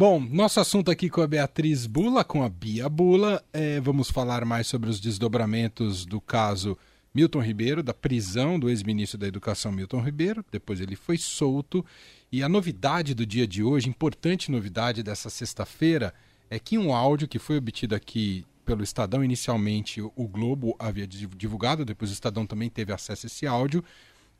Bom, nosso assunto aqui com a Beatriz Bula, com a Bia Bula, é, vamos falar mais sobre os desdobramentos do caso Milton Ribeiro, da prisão do ex-ministro da Educação Milton Ribeiro. Depois ele foi solto. E a novidade do dia de hoje, importante novidade dessa sexta-feira, é que um áudio que foi obtido aqui pelo Estadão, inicialmente o Globo havia divulgado, depois o Estadão também teve acesso a esse áudio,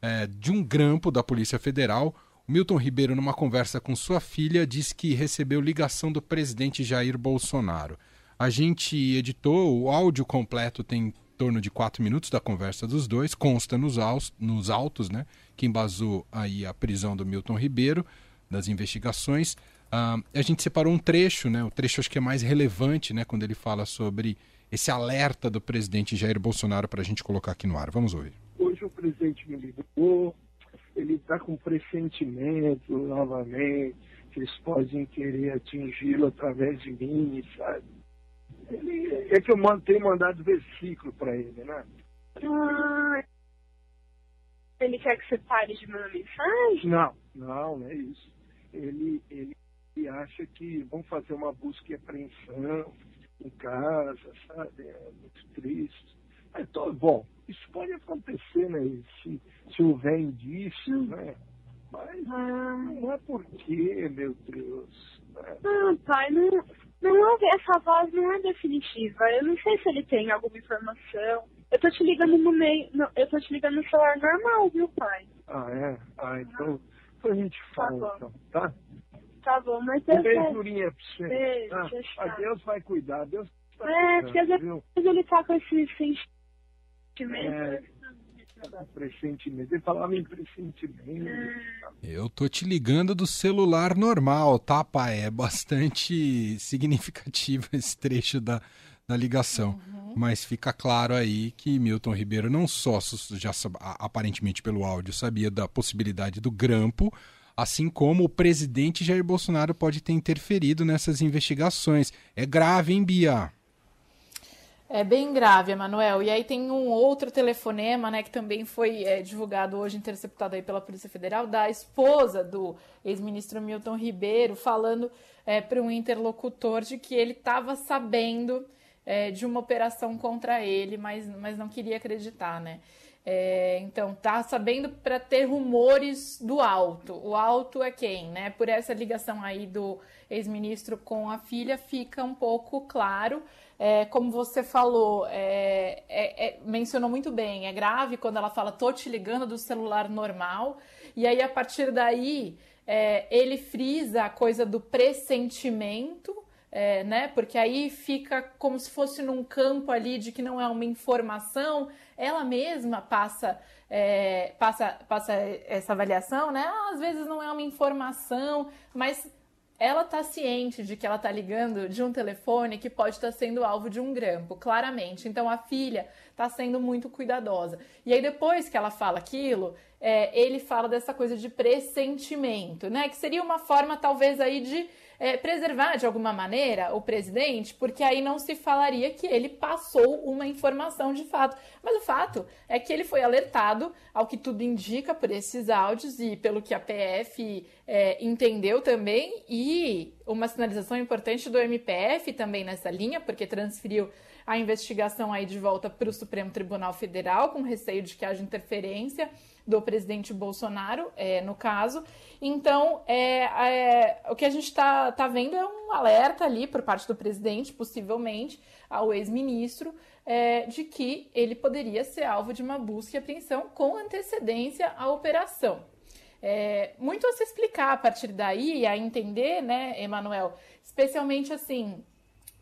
é, de um grampo da Polícia Federal. Milton Ribeiro, numa conversa com sua filha, disse que recebeu ligação do presidente Jair Bolsonaro. A gente editou, o áudio completo tem torno de quatro minutos da conversa dos dois, consta nos, nos autos, né, que embasou aí a prisão do Milton Ribeiro, das investigações. Uh, a gente separou um trecho, né, o trecho acho que é mais relevante, né, quando ele fala sobre esse alerta do presidente Jair Bolsonaro para a gente colocar aqui no ar. Vamos ouvir. Hoje o presidente me ligou, ele está com pressentimento novamente, que eles podem querer atingi-lo através de mim, sabe? Ele, é que eu tenho mandado versículo para ele, né? Ah, ele quer que você pare de mandar mensagem? Não, não, não é isso. Ele, ele, ele acha que vão fazer uma busca e apreensão em casa, sabe? É muito triste. Então, bom, isso pode acontecer, né? Se, se houver indícios, né? Mas ah. não é porque, meu Deus. Né? Ah, pai, não, não houve, essa voz não é definitiva. Eu não sei se ele tem alguma informação. Eu tô te ligando no meio. No, eu tô te ligando no celular normal, viu, pai? Ah, é? Ah, então, então a gente tá fala, tá então, tá? Tá bom, mas um beijurinha pra você. Beijo, ah, a Deus vai cuidar, Deus tá É, porque às vezes ele tá com esse sentimento. É, pressentimento. Ele falava em pressentimento. Eu tô te ligando do celular normal, tá, pai? É bastante significativo esse trecho da, da ligação. Uhum. Mas fica claro aí que Milton Ribeiro não só já aparentemente pelo áudio sabia da possibilidade do grampo, assim como o presidente Jair Bolsonaro pode ter interferido nessas investigações. É grave, hein, Bia? É bem grave, Emanuel. E aí tem um outro telefonema, né, que também foi é, divulgado hoje, interceptado aí pela Polícia Federal, da esposa do ex-ministro Milton Ribeiro, falando é, para um interlocutor de que ele estava sabendo é, de uma operação contra ele, mas, mas não queria acreditar, né? É, então, tá sabendo para ter rumores do alto. O alto é quem, né? Por essa ligação aí do ex-ministro com a filha, fica um pouco claro. É, como você falou, é, é, é, mencionou muito bem, é grave quando ela fala tô te ligando do celular normal, e aí a partir daí é, ele frisa a coisa do pressentimento, é, né? Porque aí fica como se fosse num campo ali de que não é uma informação, ela mesma passa, é, passa, passa essa avaliação, né? Ah, às vezes não é uma informação, mas ela está ciente de que ela está ligando de um telefone que pode estar tá sendo alvo de um grampo, claramente. Então a filha está sendo muito cuidadosa. E aí depois que ela fala aquilo, é, ele fala dessa coisa de pressentimento, né? Que seria uma forma talvez aí de é, preservar de alguma maneira o presidente, porque aí não se falaria que ele passou uma informação de fato. Mas o fato é que ele foi alertado, ao que tudo indica, por esses áudios e pelo que a PF é, entendeu também, e uma sinalização importante do MPF também nessa linha, porque transferiu a investigação aí de volta para o Supremo Tribunal Federal, com receio de que haja interferência do presidente Bolsonaro, é, no caso. Então, é, é o que a gente está tá vendo é um alerta ali por parte do presidente, possivelmente, ao ex-ministro, é, de que ele poderia ser alvo de uma busca e apreensão com antecedência à operação. É, muito a se explicar a partir daí, a entender, né, Emanuel? Especialmente assim,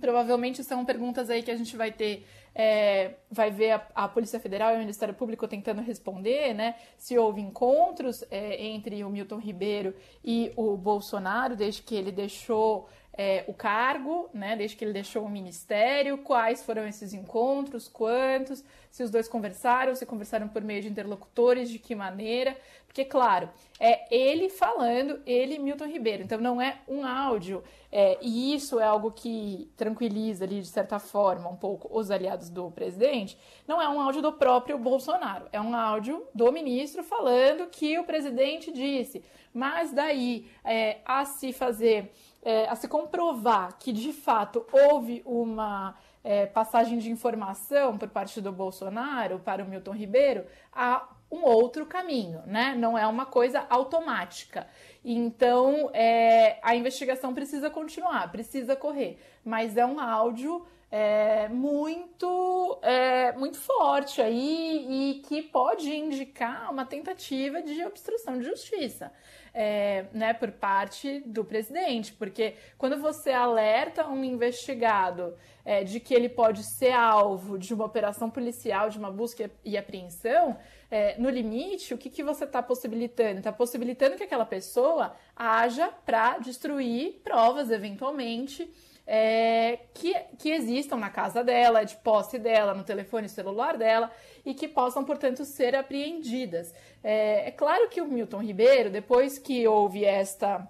provavelmente são perguntas aí que a gente vai ter é, vai ver a, a, Polícia Federal e o Ministério Público tentando responder, né? Se houve encontros é, entre o Milton Ribeiro e o Bolsonaro desde que ele deixou é, o cargo, né? Desde que ele deixou o ministério, quais foram esses encontros, quantos, se os dois conversaram, se conversaram por meio de interlocutores, de que maneira, Porque, claro, é ele falando, ele Milton Ribeiro. Então não é um áudio. É, e isso é algo que tranquiliza ali, de certa forma, um pouco os aliados do presidente. Não é um áudio do próprio Bolsonaro. É um áudio do ministro falando que o presidente disse. Mas daí é, a se fazer, é, a se comprovar que de fato houve uma é, passagem de informação por parte do Bolsonaro para o Milton Ribeiro, há um outro caminho, né? Não é uma coisa automática. Então, é, a investigação precisa continuar, precisa correr. Mas é um áudio é, muito, é, muito forte aí e que pode indicar uma tentativa de obstrução de justiça. É, né, por parte do presidente, porque quando você alerta um investigado é, de que ele pode ser alvo de uma operação policial, de uma busca e apreensão, é, no limite, o que, que você está possibilitando? Está possibilitando que aquela pessoa haja para destruir provas, eventualmente, é, que, que existam na casa dela, de posse dela, no telefone celular dela, e que possam, portanto, ser apreendidas. É, é claro que o Milton Ribeiro, depois que houve esta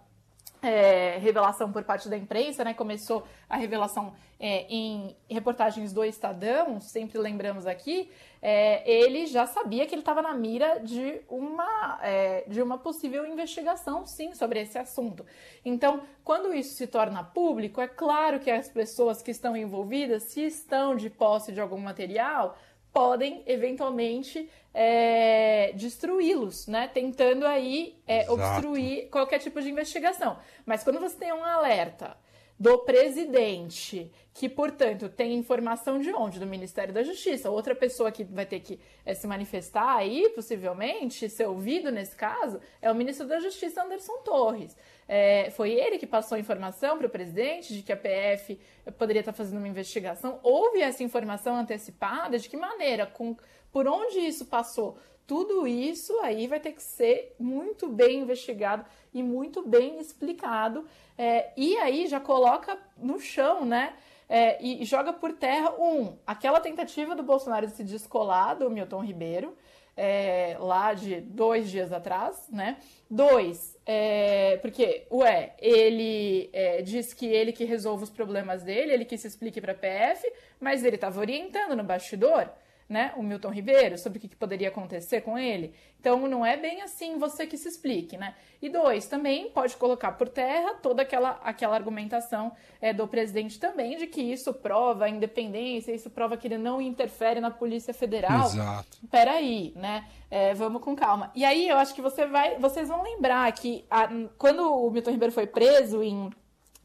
é, revelação por parte da imprensa, né? Começou a revelação é, em reportagens do Estadão, sempre lembramos aqui, é, ele já sabia que ele estava na mira de uma, é, de uma possível investigação, sim, sobre esse assunto. Então, quando isso se torna público, é claro que as pessoas que estão envolvidas, se estão de posse de algum material, podem eventualmente é, destruí-los, né? Tentando aí é, obstruir qualquer tipo de investigação. Mas quando você tem um alerta do presidente, que, portanto, tem informação de onde? Do Ministério da Justiça. Outra pessoa que vai ter que é, se manifestar aí, possivelmente, ser ouvido nesse caso, é o ministro da Justiça, Anderson Torres. É, foi ele que passou a informação para o presidente de que a PF poderia estar fazendo uma investigação. Houve essa informação antecipada? De que maneira? Com, por onde isso passou? Tudo isso aí vai ter que ser muito bem investigado e muito bem explicado. É, e aí já coloca no chão, né? É, e joga por terra, um, aquela tentativa do Bolsonaro de se descolar do Milton Ribeiro, é, lá de dois dias atrás, né? Dois, é, porque, ué, ele é, diz que ele que resolve os problemas dele, ele que se explique para a PF, mas ele estava orientando no bastidor né, o Milton Ribeiro, sobre o que, poderia acontecer com ele. Então, não é bem assim você que se explique, né? E dois, também pode colocar por terra toda aquela, aquela argumentação é, do presidente também de que isso prova a independência, isso prova que ele não interfere na Polícia Federal. Exato. Peraí, né? É, vamos com calma. E aí, eu acho que você vai, vocês vão lembrar que a, quando o Milton Ribeiro foi preso em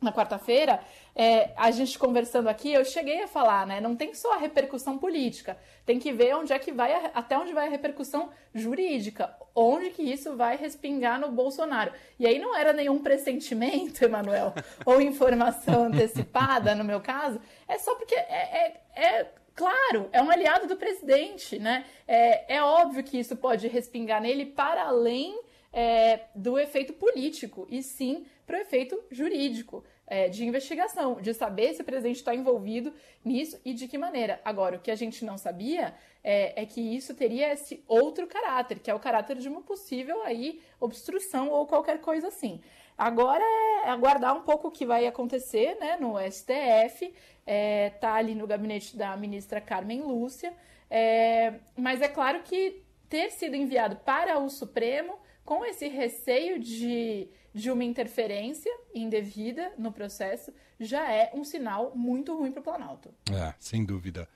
na quarta-feira, é, a gente conversando aqui, eu cheguei a falar, né? Não tem só a repercussão política, tem que ver onde é que vai, a, até onde vai a repercussão jurídica, onde que isso vai respingar no Bolsonaro. E aí não era nenhum pressentimento, Emanuel, ou informação antecipada, no meu caso, é só porque é, é, é claro, é um aliado do presidente, né? É, é óbvio que isso pode respingar nele para além é, do efeito político, e sim para o efeito jurídico é, de investigação, de saber se o presidente está envolvido nisso e de que maneira. Agora, o que a gente não sabia é, é, que isso teria esse outro caráter, que é o caráter de uma possível aí obstrução ou qualquer coisa assim. Agora é aguardar um pouco o que vai acontecer né, no STF, é, tá ali no gabinete da ministra Carmen Lúcia, é, mas é claro que ter sido enviado para o Supremo com esse receio de de uma interferência indevida no processo já é um sinal muito ruim para o Planalto. É, sem dúvida.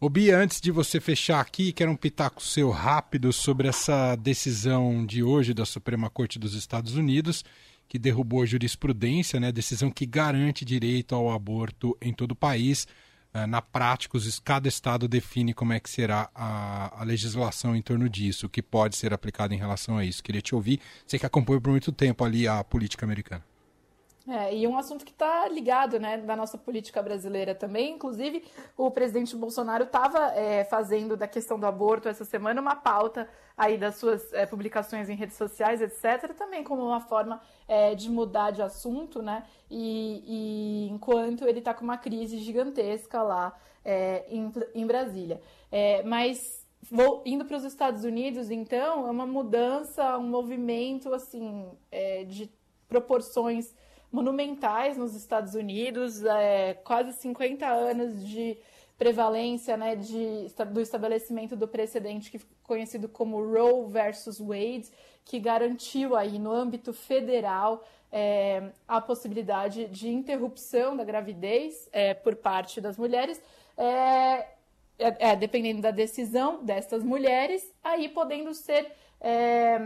Ô Bia, antes de você fechar aqui, quero um pitaco seu rápido sobre essa decisão de hoje da Suprema Corte dos Estados Unidos, que derrubou a jurisprudência, né, decisão que garante direito ao aborto em todo o país. É, na prática, cada estado define como é que será a, a, legislação em torno disso, o que pode ser aplicado em relação a isso. Queria te ouvir, você que acompanha por muito tempo ali a política americana. É, e um assunto que está ligado né, da nossa política brasileira também. Inclusive, o presidente Bolsonaro estava é, fazendo da questão do aborto essa semana uma pauta aí das suas é, publicações em redes sociais, etc., também como uma forma é, de mudar de assunto, né? E, e enquanto ele está com uma crise gigantesca lá é, em, em Brasília. É, mas vou indo para os Estados Unidos, então, é uma mudança, um movimento assim de proporções monumentais nos Estados Unidos, é, quase 50 anos de prevalência né, de, do estabelecimento do precedente que conhecido como Roe versus Wade, que garantiu aí no âmbito federal é, a possibilidade de interrupção da gravidez é, por parte das mulheres, é, é, é dependendo da decisão destas mulheres, aí podendo ser é,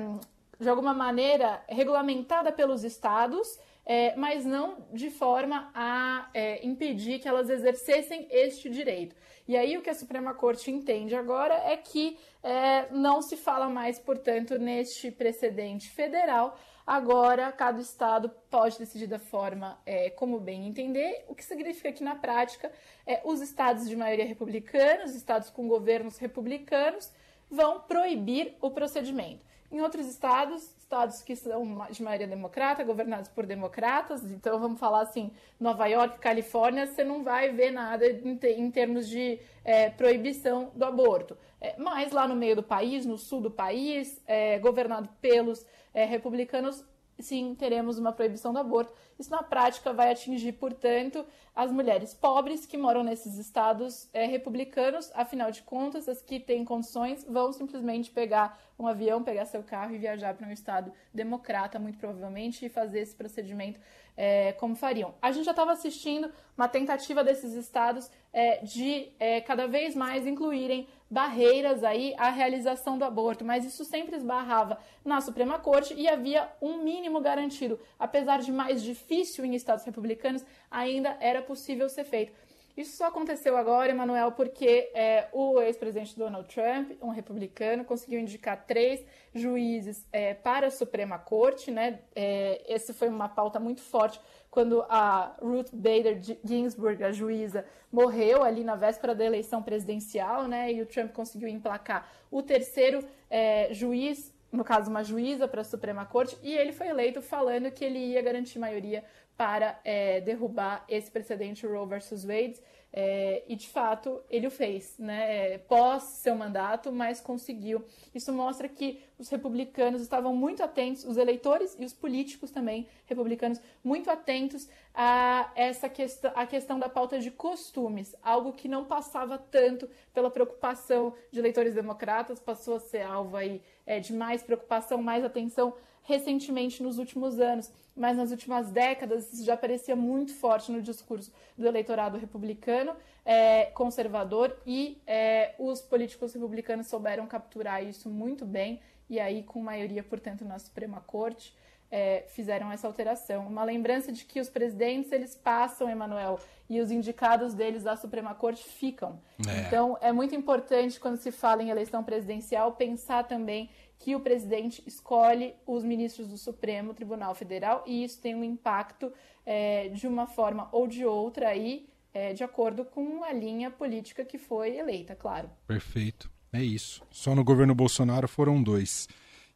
de alguma maneira regulamentada pelos estados é, mas não de forma a é, impedir que elas exercessem este direito. E aí o que a Suprema Corte entende agora é que é, não se fala mais, portanto, neste precedente federal. Agora, cada estado pode decidir da forma é, como bem entender, o que significa que, na prática, é, os estados de maioria republicana, os estados com governos republicanos, vão proibir o procedimento. Em outros estados, estados que são de maioria democrata, governados por democratas, então vamos falar assim, Nova York, Califórnia, você não vai ver nada em, termos de é, proibição do aborto. É, mas lá no meio do país, no sul do país, é, governado pelos é, republicanos, sim, teremos uma proibição do aborto. Isso na prática vai atingir, portanto, as mulheres pobres que moram nesses estados é, republicanos. Afinal de contas, as que têm condições vão simplesmente pegar um avião, pegar seu carro e viajar para um estado democrata, muito provavelmente, e fazer esse procedimento é, como fariam. A gente já estava assistindo uma tentativa desses estados é, de é, cada vez mais incluírem barreiras aí à realização do aborto, mas isso sempre esbarrava na Suprema Corte e havia um mínimo garantido. Apesar de mais difícil em estados republicanos, ainda era possível ser feito. Isso só aconteceu agora, Emanuel, porque é, o ex-presidente Donald Trump, um republicano, conseguiu indicar três juízes é, para a Suprema Corte. Né? É, essa foi uma pauta muito forte quando a Ruth Bader Ginsburg, a juíza, morreu ali na véspera da eleição presidencial, né? E o Trump conseguiu emplacar o terceiro é, juiz, no caso uma juíza para a Suprema Corte, e ele foi eleito falando que ele ia garantir maioria para é, derrubar esse precedente Roe versus Wade. É, e de fato ele o fez, né? Pós seu mandato, mas conseguiu. Isso mostra que os republicanos estavam muito atentos, os eleitores e os políticos também republicanos, muito atentos a essa questão, a questão da pauta de costumes, algo que não passava tanto pela preocupação de eleitores democratas, passou a ser alvo aí, é, de mais preocupação, mais atenção recentemente nos últimos anos, mas nas últimas décadas isso já aparecia muito forte no discurso do eleitorado republicano, é, conservador, e é, os políticos republicanos souberam capturar isso muito bem, e aí, com maioria, portanto, na Suprema Corte, é, fizeram essa alteração. Uma lembrança de que os presidentes eles passam, Emanuel, e os indicados deles da Suprema Corte ficam. É. Então, é muito importante, quando se fala em eleição presidencial, pensar também que o presidente escolhe os ministros do Supremo Tribunal Federal e isso tem um impacto é, de uma forma ou de outra aí, é, de acordo com a linha política que foi eleita, claro. Perfeito. É isso. Só no governo Bolsonaro foram dois.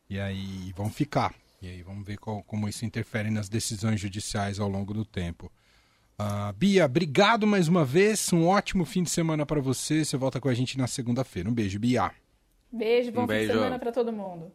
E aí vão ficar. E aí vamos ver qual, como isso interfere nas decisões judiciais ao longo do tempo. Uh, Bia, obrigado mais uma vez. Um ótimo fim de semana para você. Você volta com a gente na segunda-feira. Um beijo, Bia. Beijo, bom um fim beijo. de semana para todo mundo.